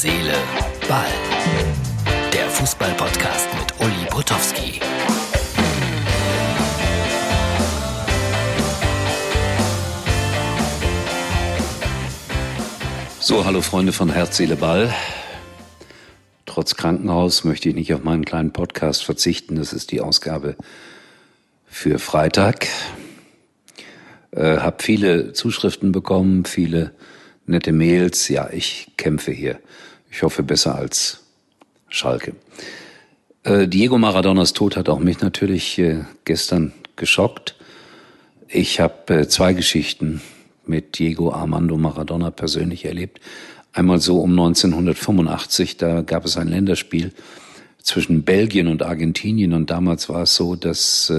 Seele, Ball. Der Fußball-Podcast mit Uli Potowski. So, hallo Freunde von Herz, Seele, Ball. Trotz Krankenhaus möchte ich nicht auf meinen kleinen Podcast verzichten. Das ist die Ausgabe für Freitag. Äh, hab viele Zuschriften bekommen, viele nette Mails. Ja, ich kämpfe hier. Ich hoffe besser als Schalke. Äh, Diego Maradonas Tod hat auch mich natürlich äh, gestern geschockt. Ich habe äh, zwei Geschichten mit Diego Armando Maradona persönlich erlebt. Einmal so um 1985, da gab es ein Länderspiel zwischen Belgien und Argentinien und damals war es so, dass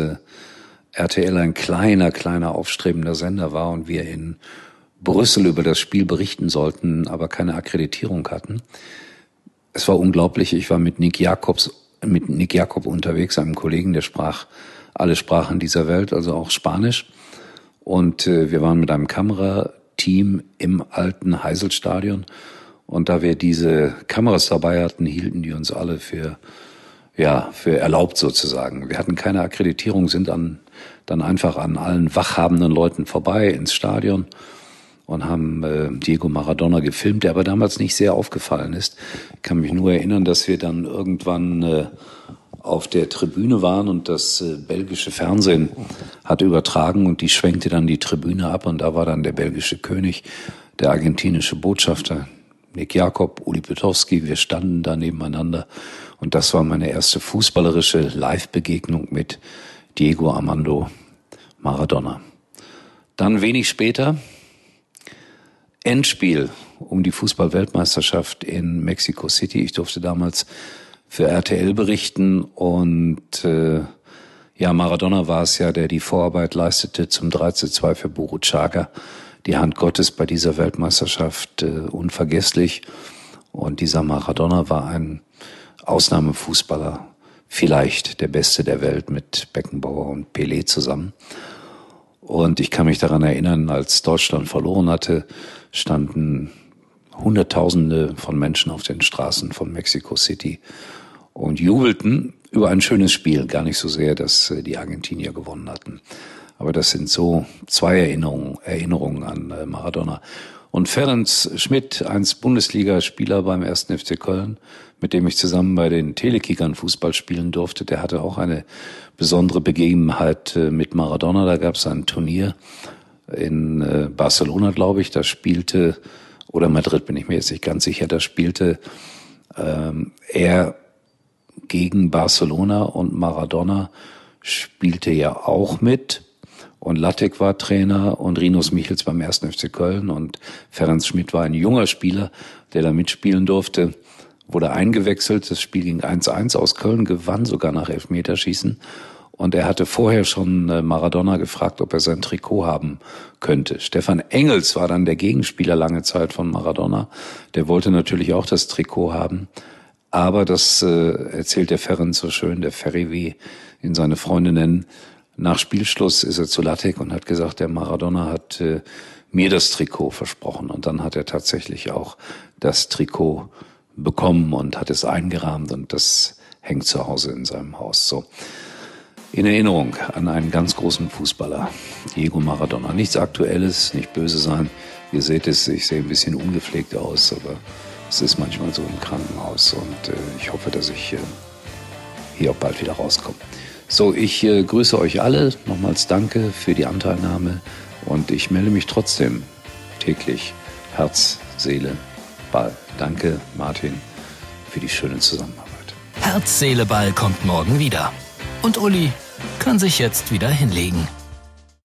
RTL ein kleiner, kleiner aufstrebender Sender war und wir in Brüssel über das Spiel berichten sollten, aber keine Akkreditierung hatten. Es war unglaublich. Ich war mit Nick Jakobs, mit Nick Jakob unterwegs, einem Kollegen, der sprach alle Sprachen dieser Welt, also auch Spanisch. Und äh, wir waren mit einem Kamerateam im alten Heiselstadion. Und da wir diese Kameras dabei hatten, hielten die uns alle für ja, für erlaubt sozusagen. Wir hatten keine Akkreditierung, sind an, dann einfach an allen wachhabenden Leuten vorbei ins Stadion und haben äh, Diego Maradona gefilmt, der aber damals nicht sehr aufgefallen ist. Ich kann mich nur erinnern, dass wir dann irgendwann äh, auf der Tribüne waren und das äh, belgische Fernsehen hat übertragen und die schwenkte dann die Tribüne ab und da war dann der belgische König, der argentinische Botschafter, Nick Jakob, Uli Petowski, wir standen da nebeneinander und das war meine erste fußballerische Live-Begegnung mit Diego Armando Maradona. Dann wenig später Endspiel um die Fußball-Weltmeisterschaft in Mexico City. Ich durfte damals für RTL berichten und äh, ja, Maradona war es ja, der die Vorarbeit leistete zum 3 zu 2 für Boruchaga. Die Hand Gottes bei dieser Weltmeisterschaft äh, unvergesslich. Und dieser Maradona war ein Ausnahmefußballer, vielleicht der beste der Welt mit Beckenbauer und Pelé zusammen. Und ich kann mich daran erinnern, als Deutschland verloren hatte, standen Hunderttausende von Menschen auf den Straßen von Mexico City und jubelten über ein schönes Spiel. Gar nicht so sehr, dass äh, die Argentinier gewonnen hatten. Aber das sind so zwei Erinnerungen, Erinnerungen an äh, Maradona. Und Ferenc Schmidt, einst Bundesligaspieler beim 1. FC Köln, mit dem ich zusammen bei den Telekickern Fußball spielen durfte, der hatte auch eine besondere Begebenheit äh, mit Maradona. Da gab es ein Turnier in äh, Barcelona, glaube ich. Da spielte, oder Madrid bin ich mir jetzt nicht ganz sicher, da spielte ähm, er gegen Barcelona und Maradona spielte ja auch mit und Lattek war Trainer und Rinus Michels beim 1. FC Köln und Ferenc Schmidt war ein junger Spieler, der da mitspielen durfte, wurde eingewechselt. Das Spiel ging 1-1 aus Köln, gewann sogar nach Elfmeterschießen. Und er hatte vorher schon äh, Maradona gefragt, ob er sein Trikot haben könnte. Stefan Engels war dann der Gegenspieler lange Zeit von Maradona. Der wollte natürlich auch das Trikot haben. Aber das äh, erzählt der Ferenc so schön, der Ferry wie ihn seine Freunde nennen. Nach Spielschluss ist er zu Lattek und hat gesagt, der Maradona hat äh, mir das Trikot versprochen. Und dann hat er tatsächlich auch das Trikot bekommen und hat es eingerahmt und das hängt zu Hause in seinem Haus. So. In Erinnerung an einen ganz großen Fußballer, Diego Maradona. Nichts Aktuelles, nicht böse sein. Ihr seht es, ich sehe ein bisschen ungepflegt aus, aber es ist manchmal so im Krankenhaus und äh, ich hoffe, dass ich äh, hier auch bald wieder rauskomme. So, ich äh, grüße euch alle. Nochmals danke für die Anteilnahme und ich melde mich trotzdem täglich. Herz, Seele, Ball. Danke, Martin, für die schöne Zusammenarbeit. Herz, Seele, Ball kommt morgen wieder. Und Uli kann sich jetzt wieder hinlegen.